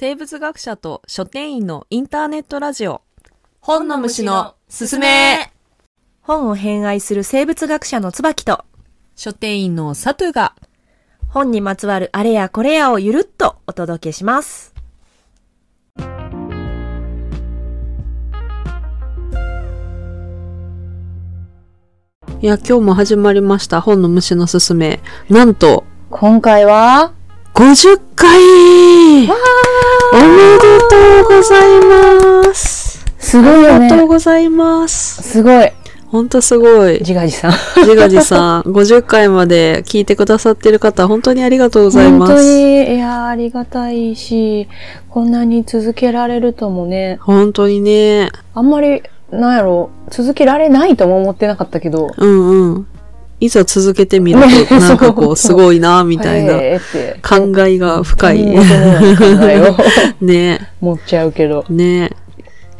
生物学者と書店員のインターネットラジオ。本の虫のすすめ本を偏愛する生物学者の椿と、書店員のサトゥが、本にまつわるあれやこれやをゆるっとお届けします。いや、今日も始まりました。本の虫のすすめ。なんと、今回は、50回おめでとうございます。すごいよありがとうね。ございます。すごい。ほんとすごい。自画自賛。自画自賛。50回まで聞いてくださってる方、本当にありがとうございます。本当に、いやーありがたいし、こんなに続けられるともね、本当にね。あんまり、なんやろ、続けられないとも思ってなかったけど、うんうん。いざ続けてみるねと、なんかこう、すごいな、みたいな。へーって。考えが深い。ね持っちゃうけど。ね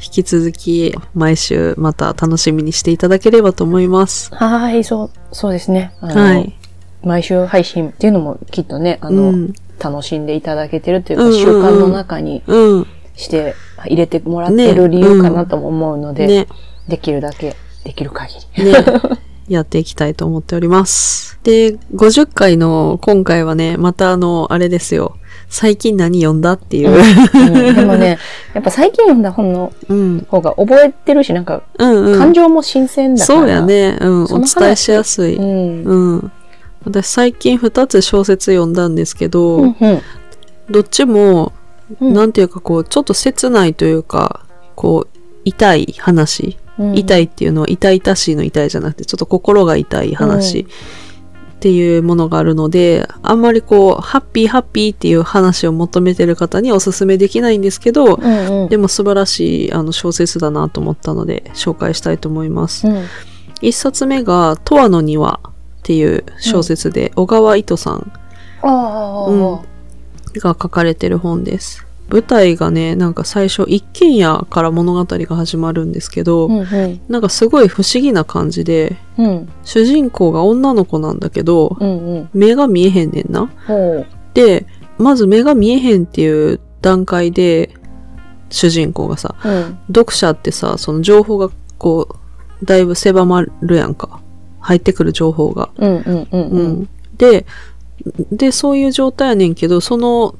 引き続き、毎週また楽しみにしていただければと思います。はい、そう、そうですね。はい。毎週配信っていうのもきっとね、あの、うん。楽しんでいただけてるというか、習慣の中にうん。して入れてもらってる理由かなとも思うので、ね。できるだけ、できる限り。ね。やっていきたいと思っております。で、50回の今回はね、またあの、あれですよ。最近何読んだっていう。うん でもね、やっぱ最近読んだ本のうん。方が覚えてるし、なんか、うんうん。感情も新鮮だから。そうや。ね。うん。お伝えしやすい。うん。うん。私最近2つ小説読んだんですけど、うんうんどっちも、うんなんていうかこう、ちょっと切ないというか、こう、痛い話。うん痛いっていうのは痛々しいの痛いじゃなくて、ちょっと心が痛い話っていうものがあるので、あんまりこう、ハッピーハッピーっていう話を求めてる方にはおすすめできないんですけど、うんうん。でも素晴らしいあの小説だなと思ったので紹介したいと思います。うん一冊目が、十和の庭っていう小説で、小川糸さんうんが書かれてる本です。舞台がね、なんか最初一軒家から物語が始まるんですけど、うんうん。なんかすごい不思議な感じで、うん主人公が女の子なんだけど、うんうん。目が見えへんねんな。ほう。で、まず目が見えへんっていう段階で、主人公がさ、うん。読者ってさ、その情報がこう、だいぶ狭まるやんか。入ってくる情報が。で、で、そういう状態やねんけど、その、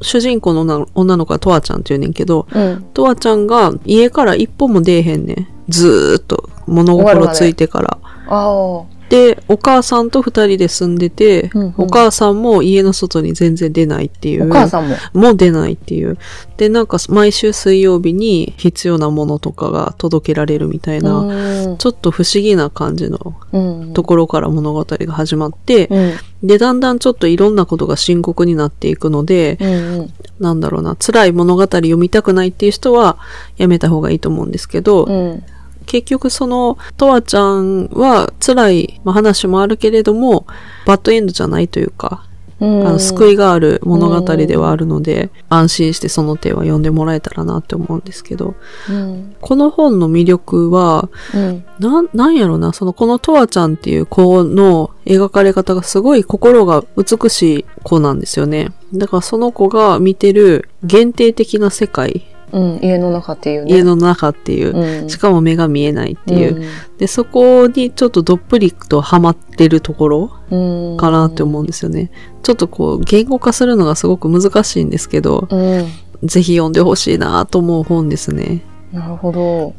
主人公の女の女の子はとわちゃんって言うねんけど、うん。とわちゃんが家から一歩も出えへんねん。ずーっと物心ついてから。ああ。で、お母さんと二人で住んでて、うんうんお母さんも家の外に全然出ないっていう。お母さんも？も出ないっていう。で、なんか毎週水曜日に必要なものとかが届けられるみたいな、うんちょっと不思議な感じのうん。ところから物語が始まって、うん。で、だんだんちょっといろんなことが深刻になっていくので、うんうん。なんだろうな、辛い物語読みたくないっていう人はやめた方がいいと思うんですけど、うん。結局その、とわちゃんは辛い、まあ、話もあるけれども、バッドエンドじゃないというか、うん。あの救いがある物語ではあるので、安心してその手は読んでもらえたらなって思うんですけど、うん。この本の魅力は、うん。なん、なんやろな、そのこのとわちゃんっていう子の描かれ方がすごい心が美しい子なんですよね。だからその子が見てる限定的な世界、うん。家の中っていうね。家の中っていう、うん。しかも目が見えないっていう、うんで、そこにちょっとどっぷりとハマってるところうん。かなって思うんですよね。ちょっとこう、言語化するのがすごく難しいんですけど、うん。ぜひ読んでほしいなと思う本ですね。なるほど。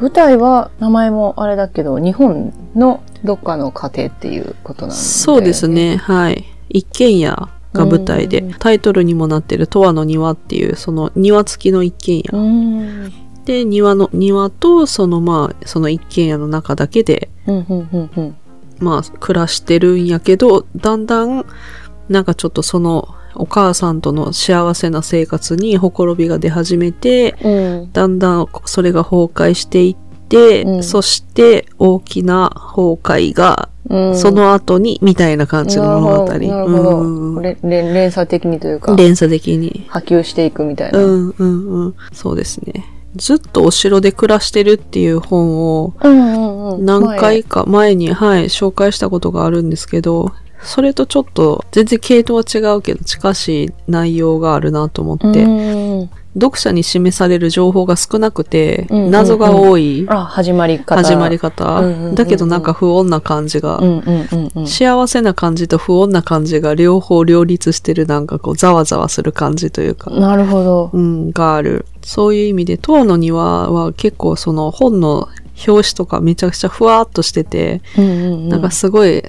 舞台は名前もあれだけど、日本のどっかの家庭っていうことなんで、そうです。ね、はい。一軒家が舞台でうん、タイトルにもなってる十和の庭っていう、その庭付きの一軒う家。ん。で、庭の、庭と、そのまあ、その一軒家の中だけで。まあ、暮らしてるんやけど、だんだん、なんかちょっとその、お母さんとの幸せな生活にほころびが出始めて、うん。だんだんそれが崩壊していって、うんそして大きな崩壊がうん。その後に、みたいな感じの物語。なるほど。うん連鎖的にというか、連鎖的に。波及していくみたいうな。んうんうん。そうですね。ずっとお城で暮らしてるっていう本を。何回か前に、はい、紹介したことがあるんですけど、それとちょっと全然系統は違うけど近しい内容があるなと思って、うん読者に示される情報が少なくて、うんうんうん謎が多いあ、始まり方。始まり方、うんうんうんうんだけどなんか不穏な感じが、うんうんうんうん。幸せな感じと不穏な感じが両方両立してるなんかこうざわざわする感じというか、なるほど。うん、がある。そういう意味で、塔の庭は結構その本の表紙とかめちゃくちゃふわーっとしてて、うんうんうん。なんかすごい、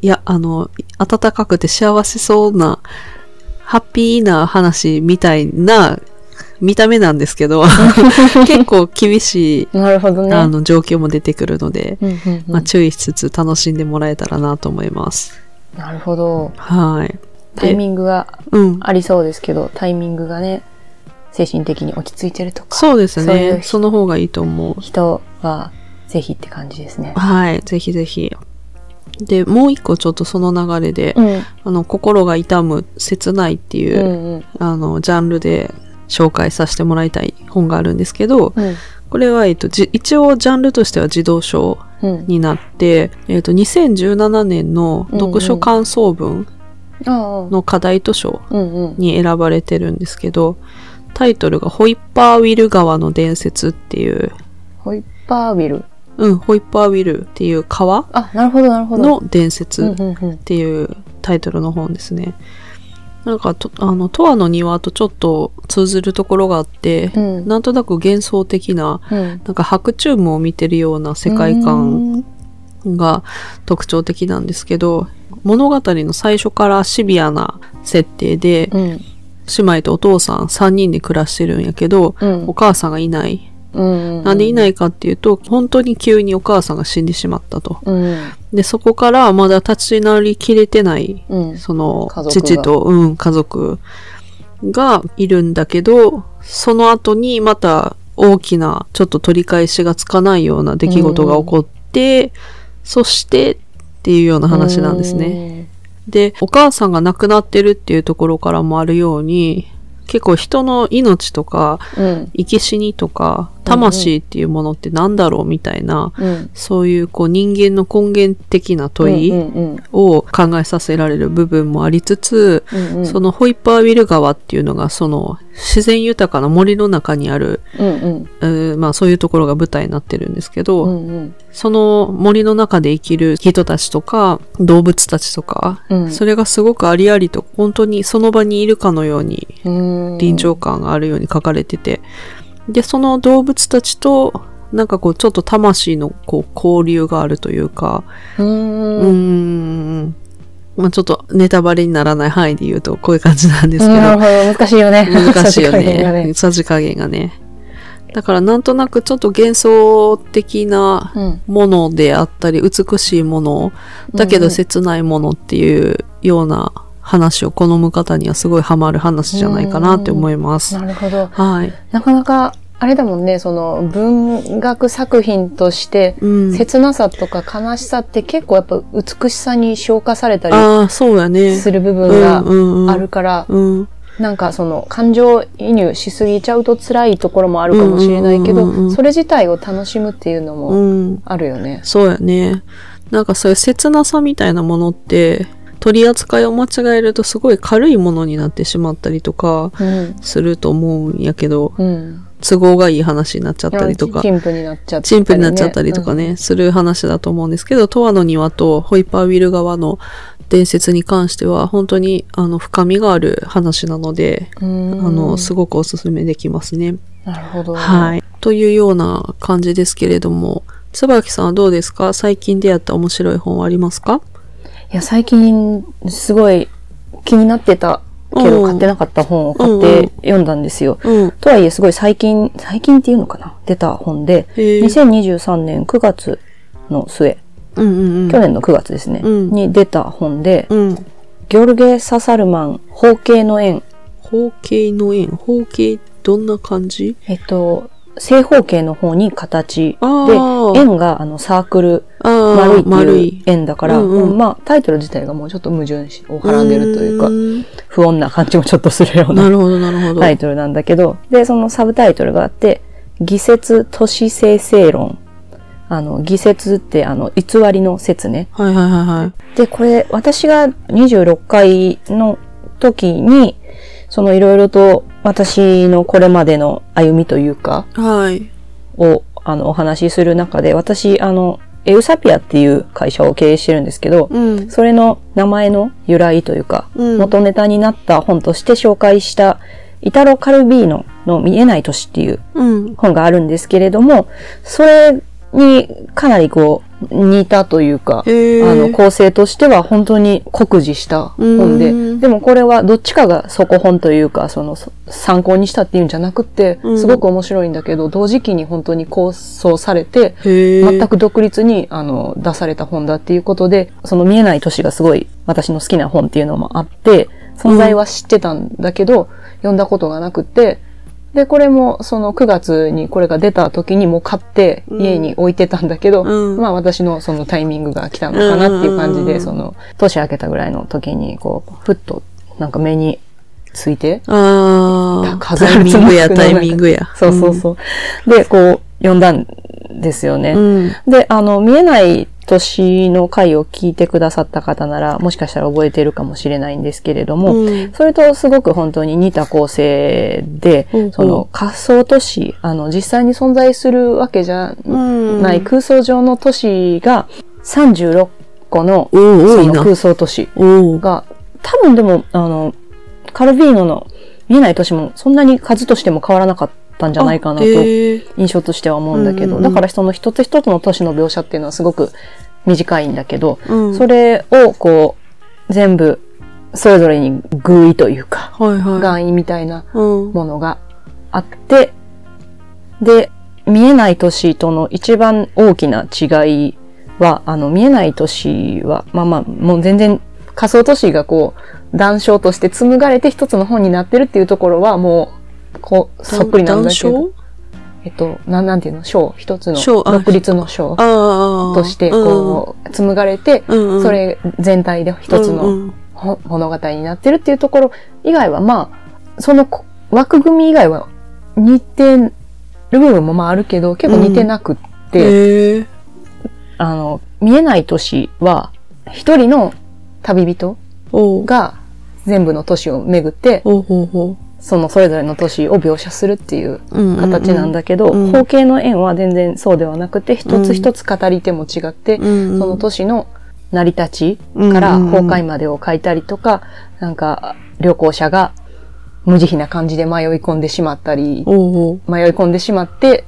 いや、あの、暖かくて幸せそうな、ハッピーな話みたいな見た目なんですけど、結構厳しい、なるほどね。あの、状況も出てくるので、うんうんうんまあ、注意しつつ楽しんでもらえたらなと思います。なるほど。はい。タイミングがうん。ありそうですけど、タイミングがね、精神的に落ち着いてるとか、そうですね。その方がいいと思う。人はぜひって感じですね。はい。ぜひぜひ。で、もう一個ちょっとその流れで、うん。あの、心が痛む、切ないっていうう、んうん。あの、ジャンルで紹介させてもらいたい本があるんですけど、うん。これは、えっと、じ一応ジャンルとしては児童書うん。になって、えっと、2017年の読書感想文。の課題図書うんうん。に選ばれてるんですけど、タイトルがホイッパーウィル川の伝説っていう、ホイッパーウィル。うん、ホイッパーウィルっていう川あ、なるほど、なるほど。の伝うん説っ。ていうタイトルの本ですね。なんかと、あの、トアの庭とちょっと通ずるところがあって、うん。なんとなく幻想的な、うん。なんか白チュームを見てるような世界観が特徴的なんですけど、物語の最初からシビアな設定で、うん。姉妹とお父さん3人で暮らしてるんやけど、うんお。母さんがいない。うん。なんでいないかっていうと、本当に急にお母さんが死んでしまったと。うん。で、そこからまだ立ち直りきれてない、うん。その父と、うん、家族がいるんだけど、その後にまた大きな、ちょっと取り返しがつかないような出来事が起こって、そしてっていうような話なんですね。ね。で、お母さんが亡くなってるっていうところからもあるように、結構人の命とか、うん。生き死にとか、魂っていうものって何だろうみたいな、うん。そういうこう人間の根源的な問いを考えさせられる部分もありつつ、うんうん。そのホイッパーウィル川っていうのがその自然豊かな森の中にある、うんうん。えーまあそういうところが舞台になってるんですけど、うんうん。その森の中で生きる人たちとか動物たちとか、うん。それがすごくありありと本当にその場にいるかのようにうん。臨場感があるように書かれてて、で、その動物たちとなんかこうちょっと魂のこう交流があるというか、う。うんーん。まあちょっとネタバレにならない範囲で言うとこういう感じなんですけど、なるほど。難しいよね。難しいよね。さじ加減がね。だからなんとなくちょっと幻想的なうん。ものであったり、美しいもの、だけど切ないものっていうような話を好む方にはすごいハマる話じゃないかなって思います。なるほど。はい。なかなか、あれだもんね、その文学作品として、うん。切なさとか悲しさって結構やっぱ美しさに昇華されたり。する部分うんがうんうんあるから、うん。なんかその感情移入しすぎちゃうと辛いところもあるかもしれないけど、うんうんうんうんそれ自体を楽しむっていうのうもん。あるよね。そうやね。なんかそういう切なさみたいなものって、取り扱いを間違えるとすごい軽いものになってしまったりとかうん。すると思うんやけど、うん。都合がいい話になっちゃったりとか、陳腐になっちゃったり、になっちゃったりとかね、する話だと思うんですけど、トワの庭とホイッパーウィル川の伝説に関しては、本当にあの深みがある話なので、うん。うんあの、すごくおすすめできますね。なるほど。はい。というような感じですけれども、椿さんはどうですか？最近出会った面白い本はありますか？いや、最近、すごい気になってたけど、うん買ってなかった本を買っうんて読んだんですよ。うん。とはいえ、すごい最近、最近っていうのかな？出た本で、へえ。2023年9月の末、うんうんうん。去年の9月ですね、うんに出た本で、うん。ギョルゲ・ササルマン、方形の円。方形の円。方形、どんな感じ？えっと、正方形の方に形で、円があのサークル、丸いって丸いいう。円だから、うんうんうんまあタイトル自体がもうちょっと矛盾をはらんでるというか、不穏な感じもちょっとするようななるほど、なるほど。タイトルなんだけど、で、そのサブタイトルがあって、偽説都市生成論。あの、偽説って、あの、偽りの説ね。はいはいはいはい。で、これ、私が26回の時に、そのいろいろと私のこれまでの歩みというか、はい。を、あの、お話しする中で、私、あの、エウサピアっていう会社を経営してるんですけど、うん。それの名前の由来というか、うん元ネタになった本として紹介した、イタロ・カルビーノの見えない都市っていううん。本があるんですけれども、それにかなりこう、似たというか、あの、構成としては本当に酷似した本でう、ん。でもこれはどっちかが底本というか、その、そ参考にしたっていうんじゃなくってう、ん。すごく面白いんだけど、同時期に本当に構想されて。全く独立にあの出された本だっていうことで、その見えない都市がすごい私の好きな本っていうのもあって、存在は知ってたんだけど、読んだことがなくって、で、これもその9月にこれが出た時にもう買ってうん家に置いてたんだけど、うんまあ私のそのタイミングが来たのかなっていう感じで、うんうんうんその年明けたぐらいの時にこう、ふっとなんか目について、あタイミングや、タイミングや。そうそうそう。で、こう、読んだんですよね。うん。で、あの、見えない年の回を聞いてくださった方なら、もしかしたら覚えてるかもしれないんですけれども、うん。それとすごく本当に似た構成で、ほうほうその仮想都市、あの、実際に存在するわけじゃうん。ない空想上の都市が36個の。その空想都市が、多分でも、あの、カルビーノの見えない都市もそんなに数としても変わらなかったんじゃないかなと印象としては思うんだけど、うんうんうんだからその一つ一つの都市の描写っていうのはすごく短いんだけど、うん。それをこう、全部、それぞれに偶意というか、はいはい。願意みたいなうん。ものがあって、で、見えない都市との一番大きな違いは、あの、見えない都市は、まあまあ、もう全然仮想都市がこう、談笑として紡がれて一つの本になってるっていうところはもう、こう、そっくりなんだけど。談えっと、なん、なんていうの？章一つの独立の章。として、こう、紡がれて、うん、うんうん。それ全体で一つの物語になってるっていうところ以外は、まあ、そのこ枠組み以外は似てる部分もまああるけど、結構似てなくって、へえ。あの、見えない都市は、一人の旅人。が全部の都市を巡って、そのそれぞれの都市を描写するっていうう。うんうんうん。形なんだけど、うん。方形の円は全然そうではなくて、一つ一つ語り手も違って、うんうん。その都市の成り立ちうんからうんうん崩壊までを書いたりとか、なんか旅行者が無慈悲な感じで迷い込んでしまったり、迷い込んでしまって、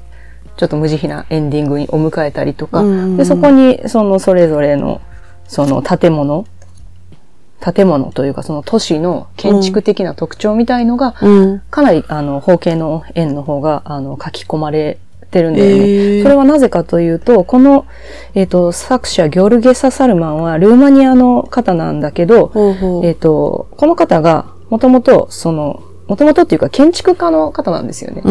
ちょっと無慈悲なエンディングにお迎えたりとか、うんうんうん。で、そこにそのそれぞれのその建物、建物というかその都市の建築的な特徴みたいのが。かなりあの方形の円の方があの書き込まれてるんだよね。へえそれはなぜかというと、この、えっ、と、作者ギョルゲサ・サルマンはルーマニアの方なんだけど、ほうほう。えっ、と、この方がもともとその、もともとっていうか建築家の方なんですよね。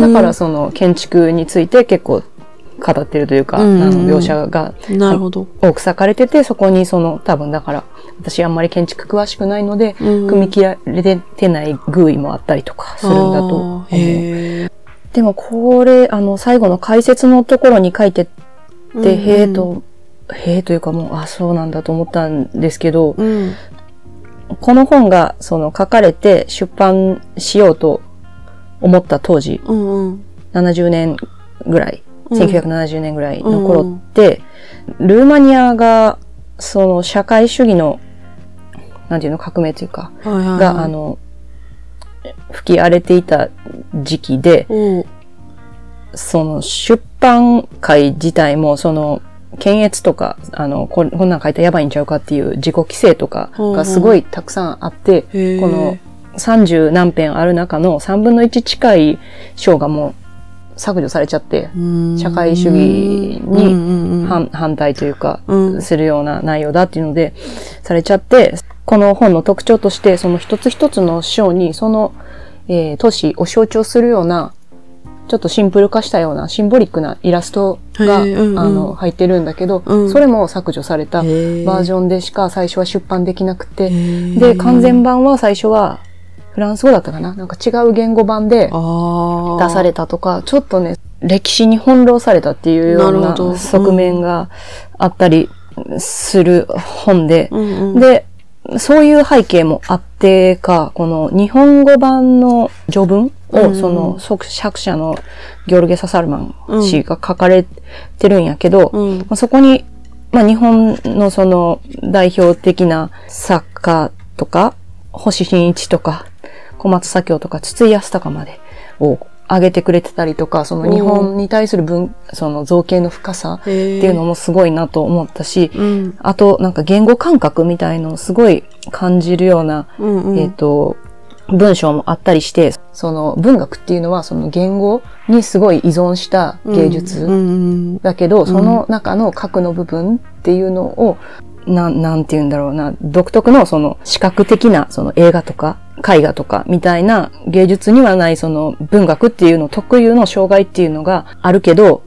だからその建築について結構語ってるというか、うんうん描写がなるほど。多く割かれてて、そこにその多分だから、私あんまり建築詳しくないので、うん組み切られてない偶意もあったりとかするんだと思う。でもこれ、あの、最後の解説のところに書いてって、うんへえと、へえというかもう、あ、そうなんだと思ったんですけど、うん。この本がその書かれて出版しようと思った当時、うんうん。70年ぐらい、うん1970年ぐらいの頃って、ルーマニアが、その社会主義の、なんていうの、革命というか、はいはいはい。が、あの、吹き荒れていた時期で。その出版会自体も、その、検閲とか、あの、ここんなん書いたらやばいんちゃうかっていう自己規制とかがすごいたくさんあって、へえ。この30何編ある中の3分の1近い章がもう削除されちゃって、うん、社会主義にうんうんうん反反対というか、うんするような内容だっていうので、されちゃって、この本の特徴として、その一つ一つの章に、その、えー都市を象徴するような、ちょっとシンプル化したようなシンボリックなイラストが、うんうん。あの、入ってるんだけど、うん。それも削除されたバへー。ージョンでしか最初は出版できなくて、ー。で、完全版は最初はフランス語だったかな？なんか違う言語版で。出されたとか、ちょっとね、歴史に翻弄されたっていうような側面があったりする本で、うんうん。で、そういう背景もあってか、この日本語版の序文を、うん。その作作者のギョルゲ・ササルマン氏が書かれてるんやけど、うん。まあそこに、まあ、日本のその代表的な作家とか、星新一とか、小松左京とか、筒井康隆までを挙げてくれてたりとか、その日本に対する文、その造形の深さっへていうのもすごいなと思ったし、うん。あと、なんか言語感覚みたいのをすごい感じるような、うんうん。えっ、と、文章もあったりして、その文学っていうのはその言語にすごい依存した芸術。うんうんだけど、その中の核の部分っていうのを、なん、なんて言うんだろうな、独特のその視覚的なその映画とか絵画とかみたいな芸術にはないその文学っていうの特有の障害っていうのがあるけど、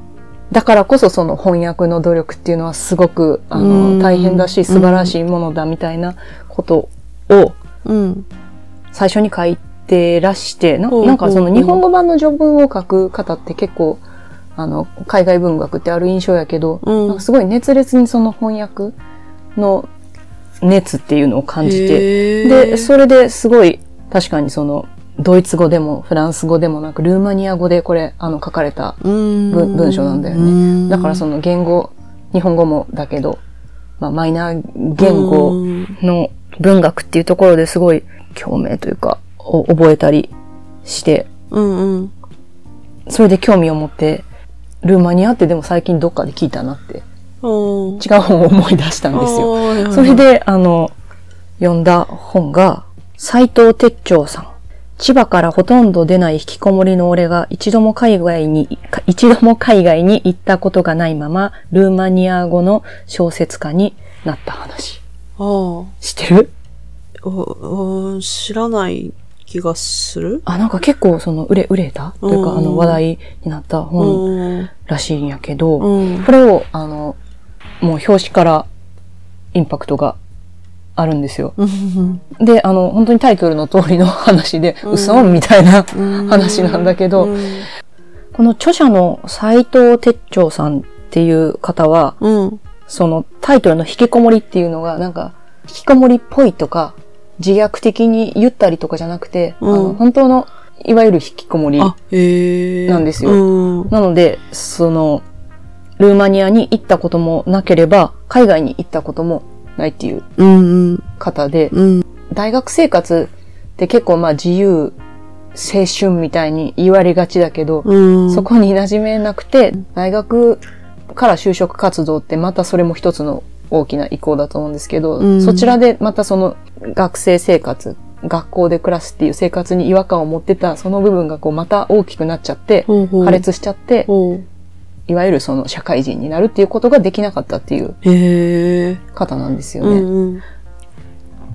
だからこそその翻訳の努力っていうのはすごく、あうん。の、大変だし素晴らしいものだみたいなことをうん。最初に書いてらして、ななんかその日本語版の序文を書く方って結構、あの、海外文学ってある印象やけど、すごい熱烈にその翻訳の熱っていうのを感じて、で、それですごい確かにその、ドイツ語でもフランス語でもなく、ルーマニア語でこれ、あの、書かれた文章なんだよね。だからその言語、日本語もだけど、まあ、マイナー言語の文学っていうところですごい共鳴というか、を覚えたりして、うんうん。それで興味を持って、ルーマニアってでも最近どっかで聞いたなって、うん。違う本を思い出したんですよ。よそれ、で、あの、読んだ本が、斎藤哲長さん。千葉からほとんど出ない引きこもりの俺が一度も海外に、か一度も海外に行ったことがないまま、ルーマニア語の小説家になった話。ああ。知ってる？おお知らない気がするあ、なんか結構その、売れ、売れた？というか、うんあの、話題になった本うん。らしいんやけど、うん。これを、あの、もう表紙からインパクトがあるんですよ。うん。で、あの、本当にタイトルの通りの話で、うみたいなうん話なんだけど、うん。この著者の斎藤哲長さんっていう方は、うん。そのタイトルの引きこもりっていうのが、なんか、引きこもりっぽいとか、自虐的に言ったりとかじゃなくて、うんあの本当の、いわゆる引きこもり。なんですようん。なので、その、ルーマニアに行ったこともなければ、海外に行ったこともないっていううんうん。方で、うん。大学生活って結構まあ自由、青春みたいに言われがちだけど、うん。そこに馴染めなくて、大学から就職活動ってまたそれも一つの大きな意向だと思うんですけど、うんそちらでまたその学生生活、学校で暮らすっていう生活に違和感を持ってたその部分がこうまた大きくなっちゃって、ほうほう破裂しちゃって、ほう。いわゆるその社会人になるっていうことができなかったっていう。方なんですようね。んうん。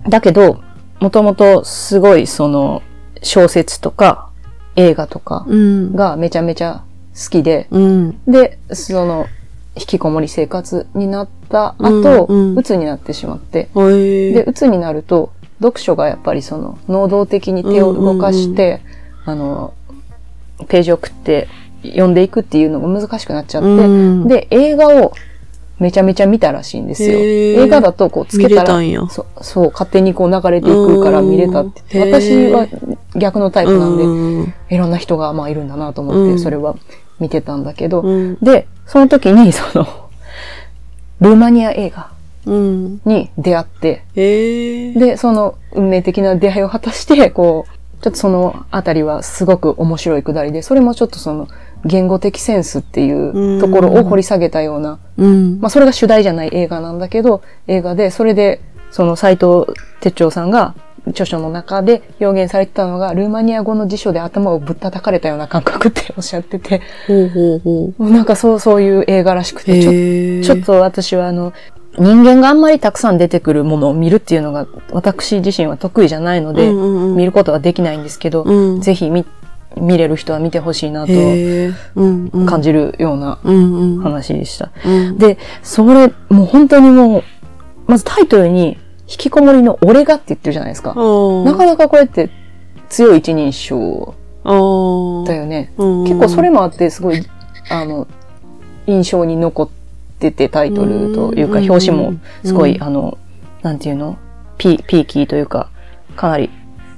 だけど、もともとすごいその小説とか映画とかうん。がめちゃめちゃ好きで、うん。で、その引きこもり生活になった後、うんうん鬱になってしまって。で、鬱になると、読書がやっぱりその能動的に手を動かして、あの、ページを送って読んでいくっていうのが難しくなっちゃって、うん、で、映画をめちゃめちゃ見たらしいんですよ。映画だとこうつけたら、た。そう、そう、勝手にこう流れていくから見れたって私は逆のタイプなんで、うんいろんな人がまあいるんだなと思って、うんそれは見てたんだけど、うん。で、その時に その、ルーマニア映画うん。に出会って、へえ。で、その運命的な出会いを果たして、こう、ちょっとそのあたりはすごく面白いくだりで、それもちょっとその言語的センスっていうところを掘り下げたような、うん。まあそれが主題じゃない映画なんだけど、映画で、それで、その斎藤哲長さんが著書の中で表現されてたのが、ルーマニア語の辞書で頭をぶったたかれたような感覚っておっしゃってて、ほうほうほう。なんかそう、そういう映画らしくて、ちょ。ちょっと私はあの、人間があんまりたくさん出てくるものを見るっていうのが、私自身は得意じゃないので、うんうんうん見ることはできないんですけど、うんぜひ見、見れる人は見てほしいなと。感じるような。話でした。うん。で、それ、もう本当にもう、まずタイトルに、引きこもりの俺がって言ってるじゃないですか。なかななかこれって強い一人称。だよね。うん結構それもあって、すごいあの、印象に残っててタイトルというか、うん表紙もすごい、うんあの、なんていうの？ピピーキーというか、かなり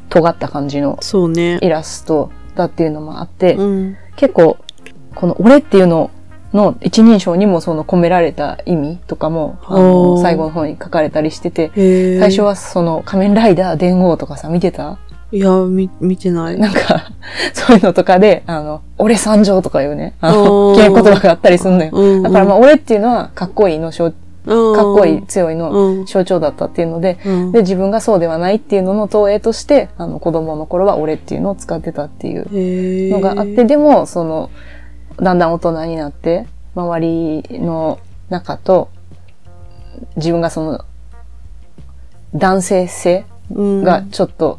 尖った感じのそうね。イラストだっていうのもあって、うん。結構、この俺っていうのの一人称にもその込められた意味とかも、あおの、ー最後の方に書かれたりしてて。最初はその仮面ライダー伝言とかさ、見てた？いや、み、見てない。なんか、そういうのとかで、あの、俺参上とかいうね、あの、言葉があったりすんのよ。だからまあ、俺っていうのは、かっこいいの象、かかっこいい、強いのうん。象徴だったっていうので、うん。で、自分がそうではないっていうのの投影として、あの、子供の頃は俺っていうのを使ってたっていう。のがあって、でも、その、だんだん大人になって、周りの中と、自分がその、男性性うんがちょっと、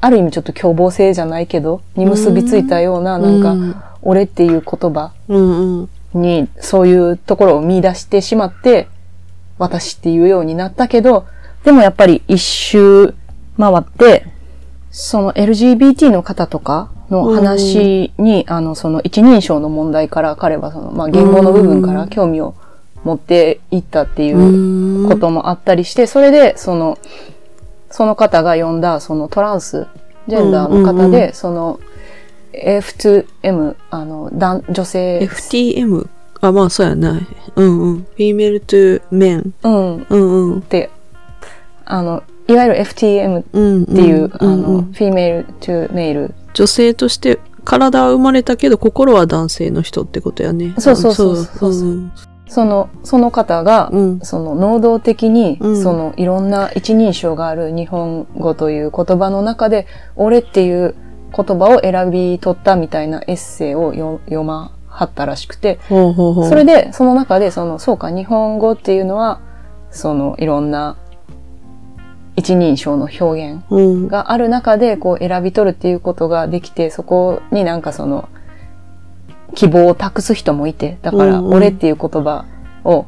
ある意味ちょっと凶暴性じゃないけど、に結びついたような、なんか、俺っていう言葉うんうん。に、そういうところを見出してしまって、私っていうようになったけど、でもやっぱり一周回って、その LGBT の方とかの話に、あの、その一人称の問題から彼はその、まあ、言語の部分から興味を持っていったっていうこともあったりして、それで、その、その方が呼んだ、そのトランスジェンダーの方で、その、F2M、あの、男女性、FTM? あ、まあそうやな。うんうん。female to men. うん、っうんうん。て、あの、いわゆる FTM っていう、あの、うん、female to male。女性として体は生まれたけど心は男性の人ってことやね。そうそうそうそうそううんその、その方が、うん。その能動的に、うんそのいろんな一人称がある日本語という言葉の中で、俺っていう言葉を選び取ったみたいなエッセイをよ読まはったらしくて。それで、その中で、その、そうか、日本語っていうのは、その、いろんな一人称の表現うん。がある中で、こう、選び取るっていうことができて、そこになんかその、希望を託す人もいて、だから、俺っていう言葉を、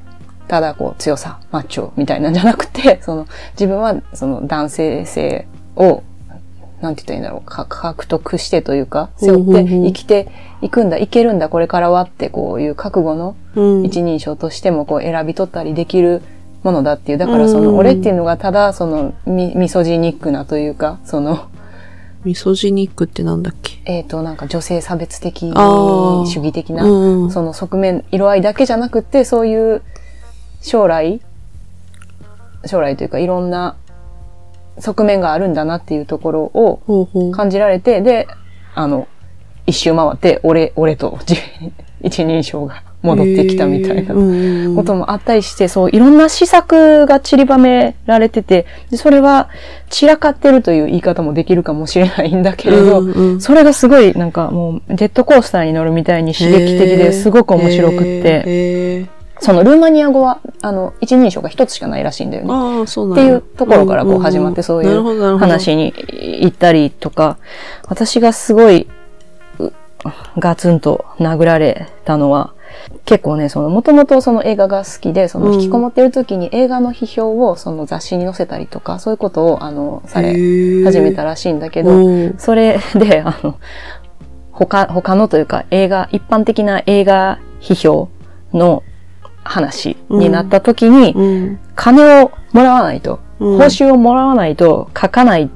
ただこう、強さ、マッチョみたいなんじゃなくて、その、自分はその男性性を、なんて言ったらいいんだろう、か獲得してというか、背負って生きていくんだ、いけるんだ、これからはって、こういう覚悟のうん。一人称としてもこう選び取ったりできるものだっていう。だからそうんの、俺っていうのがただそのミ、ミソジニックなというか、その、ミソジニックってなんだっけ？えっ、と、なんか女性差別的主義的な、うん。その側面、色合いだけじゃなくって、そういう将来、将来というかいろんな側面があるんだなっていうところを。感じられて、で、あの、一周回って、俺、俺と自 一人称が戻ってきたみたいなこともあったりして、そう、いろんな施策が散りばめられてて、でそれは散らかってるという言い方もできるかもしれないんだけれど、うんうん。それがすごいなんかもうジェットコースターに乗るみたいに刺激的ですごく面白くって、そのルーマニア語は、あの、一人称が一つしかないらしいんだよね。ああ、そうなんやっていうところからこう始まってそういう話に行ったりとか、私がすごい、うガツンと殴られたのは、結構ね、その、もともとその映画が好きで、その、うん引きこもってる時に映画の批評をその雑誌に載せたりとか、そういうことを、あの、され、始めたらしいんだけど、ど、それで、あの、他、他のというか映画、一般的な映画批評の話になった時に、うん。金をもらわないと、うん報酬をもらわないと書かない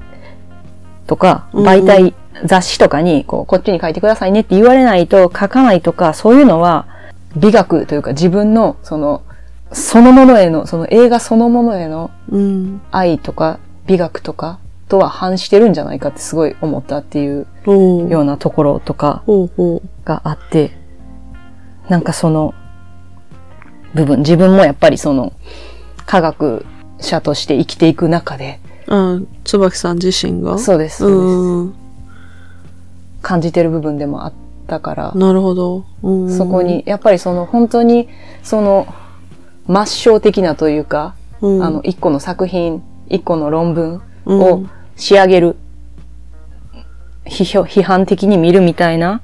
とか、うん媒体、雑誌とかにこう、こっちに書いてくださいねって言われないと書かないとか、そういうのは美学というか自分のその、そのものへの、その映画そのものへのうん。愛とか美学とかとは反してるんじゃないかってすごい思ったっていう。ようなところとかがあって、なんかその部分、自分もやっぱりその科学者として生きていく中で、う。あ、椿さん自身が？そうです、そうです。うん。感じてる部分でもあったから、なるほど。うん。そこに、やっぱりその本当に、その、抹消的なというか、うん、あの、一個の作品、一個の論文うん、を仕上げる、批評、批判的に見るみたいな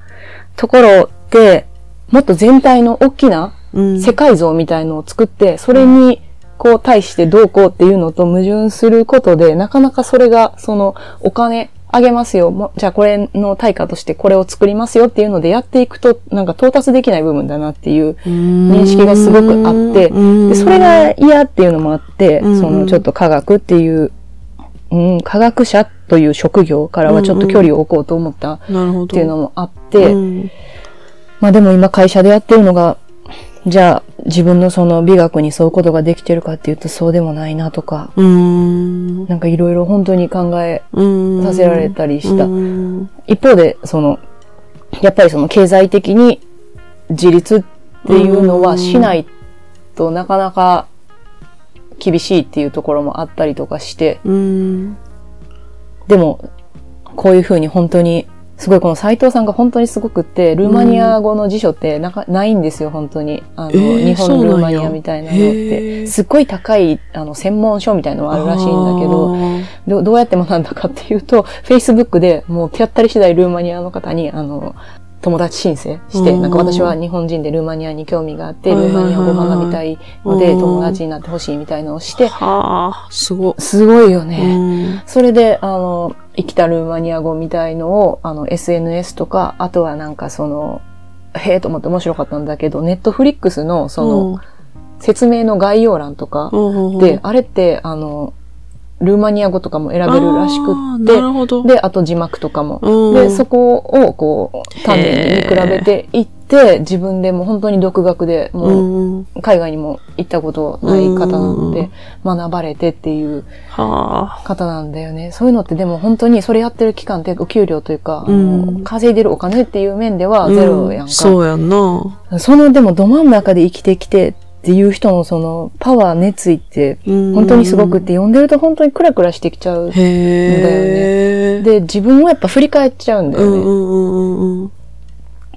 ところで、もっと全体の大きなうん、世界像みたいのを作って、それに、こう対してどうこうっていうのと矛盾することで、なかなかそれが、その、お金あげますよ。もじゃあこれの対価としてこれを作りますよっていうのでやっていくと、なんか到達できない部分だなっていう認識がすごくあって、で、それが嫌っていうのもあって、そのちょっと科学っていう、うん、科学者という職業からはちょっと距離を置こうと思った。っていうのもあって、うん。まあでも今会社でやってるのが、じゃあ自分のその美学に沿うことができてるかっていうとそうでもないなとか、うーん。なんかいろいろ本当に考えうんさせられたりしたうん一方で、その、やっぱりその経済的に自立っていうのはしないとなかなか厳しいっていうところもあったりとかして、うん。でも、こういうふうに本当に、すごいこの斉藤さんが本当にすごくって、ルーマニア語の辞書ってなか、ないんですよ、本当に。あの、えー日本のルーマニアみたいなのっへて。ーすっごい高い、あの、専門書みたいなのがあるらしいんだけど、どどうやって学んだかっていうと、Facebook でもう手当たり次第ルーマニアの方に、あの、友達申請して、うんなんか私は日本人でルーマニアに興味があって、ルーマニア語学びたいのでうん友達になってほしいみたいなのをして、はあ、すご。すごいようね。ん。それで、あの、生きたルーマニア語みたいのを、あの、SNS とか、あとはなんかその、へえと思って面白かったんだけど、ネットフリックスのその、説明の概要欄とかうん、で、あれって、あの、ルーマニア語とかも選べるらしくって、なるほど。で、あと字幕とかも。うんで、そこをこう、丹念に比べていって、自分でも本当に独学で、もううん。海外にも行ったことない方なのうんで、学ばれてっていうはあ。方なんだよね。そういうのってでも本当にそれやってる期間ってお給料というか、稼いでるお金っていう面ではゼロやんか。うんそうやんな。そのでもど真ん中で生きてきてっていう人のそのパワー、熱意って本本当にすごくって読んでると本当にクラクラしてきちゃう。へえ。で、自分をやっぱ振り返っちゃうんだよね。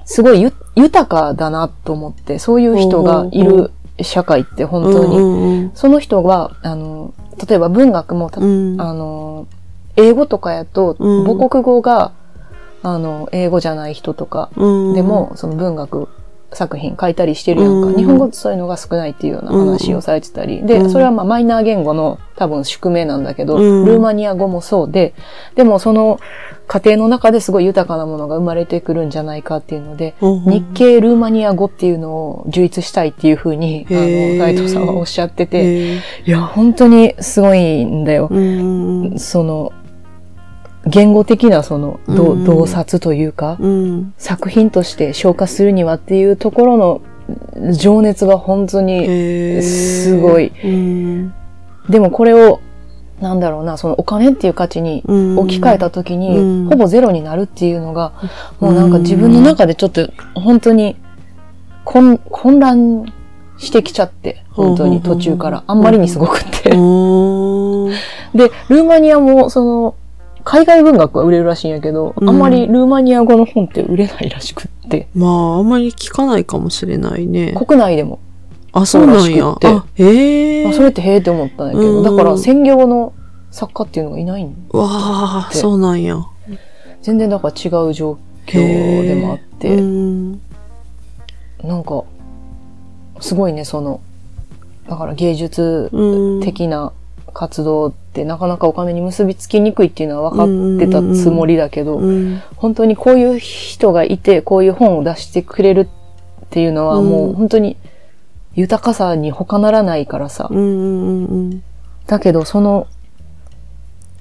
すごいゆ豊かだなと思って、そういう人がいる社会って本当に。その人は、あの、例えば文学もた、うん。あの、英語とかやと、うん母国語が、あの、英語じゃない人とかうんで、も、その文学作品書いたりしてるやんか。うん。日本語ってそういうのが少ないっていうような話をされてたり。で、うん。それはまあマイナー言語の多分宿命なんだけど、うん。ルーマニア語もそうで、でもその過程の中ですごい豊かなものが生まれてくるんじゃないかっていうので、うん日系ルーマニア語っていうのを充実したいっていうふうに、あの、へー斉藤さんはおっしゃってて、いや、本当にすごいんだよ。その、言語的なその、どうん洞察というか、うん。作品として消化するにはっていうところの情熱が本当に、すごい。うん。でもこれを、なんだろうな、そのお金っていう価値にうん置き換えた時に、うんほぼゼロになるっていうのが、うんもうなんか自分の中でちょっと本当に混混乱してきちゃって、本当に途中から。あんまりにすごくって。うん。で、ルーマニアも、その、海外文学は売れるらしいんやけど、うんあんまりルーマニア語の本って売れないらしくって、まあ、あんまり聞かないかもしれないね。国内でも。あ、そうなんやあ、へえ。あそれってへえって思ったんだけど、うんだから専業の作家っていうのがいないんわあ、そうなんや。全然だから違う状況でもあって、うん。なんか、すごいね、その、だから芸術うん。的な活動ってなかなかお金に結びつきにくいっていうのは分かってたつもりだけど、うん。本当にこういう人がいて、こういう本を出してくれるっていうのはもううん本当に豊かさに他ならないからさ。だけどその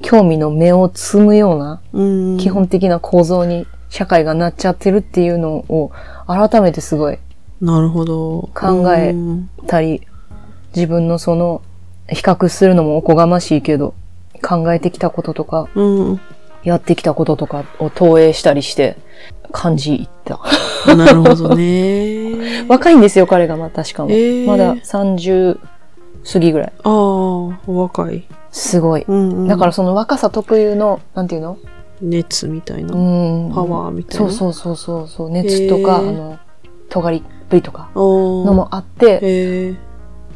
興味の目を摘むような。基本的な構造に社会がなっちゃってるっていうのを改めてすごいなるほど。考えうんたり、自分のその比較するのもおこがましいけど、考えてきたこととか、うん。やってきたこととかを投影したりして感じいった。なるほどね。若いんですよ、彼がまあ確かも。えーまだ30過ぎぐらい。ああ、お若い。すごい。うんうん。だからその若さ特有の、なんていうの？熱みたいな。うん。パワーみたいな？そうそうそうそう。熱とか、へーあの、尖りっぷりとかのもあって、へえ。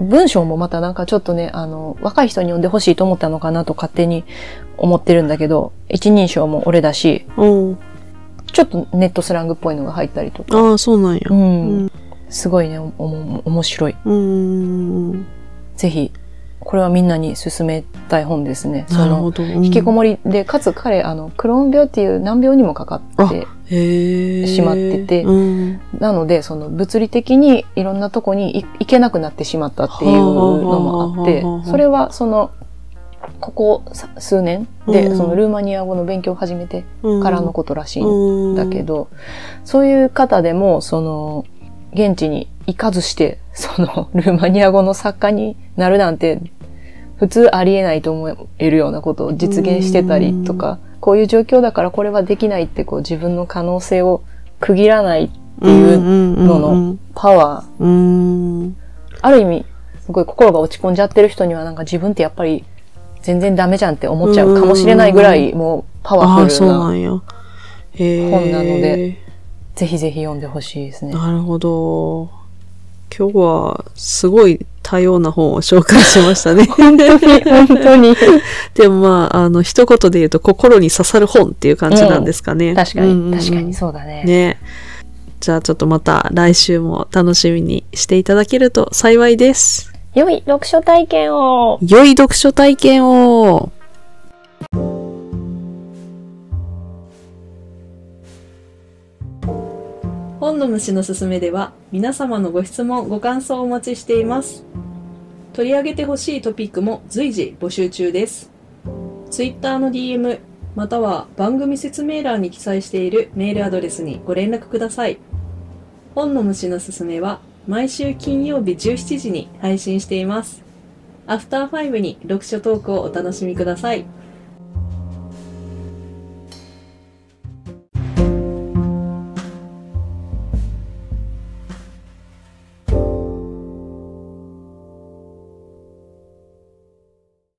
文章もまたなんかちょっとね、あの、若い人に読んでほしいと思ったのかなと勝手に思ってるんだけど、一人称も俺だし、うん。ちょっとネットスラングっぽいのが入ったりとか。ああ、そうなんや。うん。うんすごいね、おも面白い。うん。ぜひ、これはみんなに勧めたい本ですね。その、なるほど。うん。引きこもりで、かつ彼、あの、クローン病っていう難病にもかかって、しまってて。うん。なので、その物理的にいろんなとこにい行けなくなってしまったっていうのもあってそれはその、ここさ数年で、うん。そのルーマニア語の勉強を始めてからのことらしいんだけど、そういう方でも、その、現地に行かずして、その、ルーマニア語の作家になるなんて、普通ありえないと思えるようなことを実現してたりとか、こういう状況だからこれはできないってこう自分の可能性を区切らないっていうののパワー、うんうんある意味、すごい心が落ち込んじゃってる人にはなんか自分ってやっぱり全然ダメじゃんって思っちゃうかもしれないぐらいもうパワフルな、本なので。ぜひぜひ読んでほしいですね。なるほど。今日はすごい多様な本を紹介しましたね。本当に、本当に。でもまあ、あの、一言で言うと心に刺さる本っていう感じなんですかね。確かに、うんうんうん確かにそうだね。ね。じゃあちょっとまた来週も楽しみにしていただけると幸いです。良い読書体験を良い読書体験を本の虫のすすめでは皆様のご質問、ご感想をお待ちしています。取り上げてほしいトピックも随時募集中です。Twitter の DM または番組説明欄に記載しているメールアドレスにご連絡ください。本の虫のすすめは毎週金曜日17時に配信しています。アフターファイブに読書トークをお楽しみください。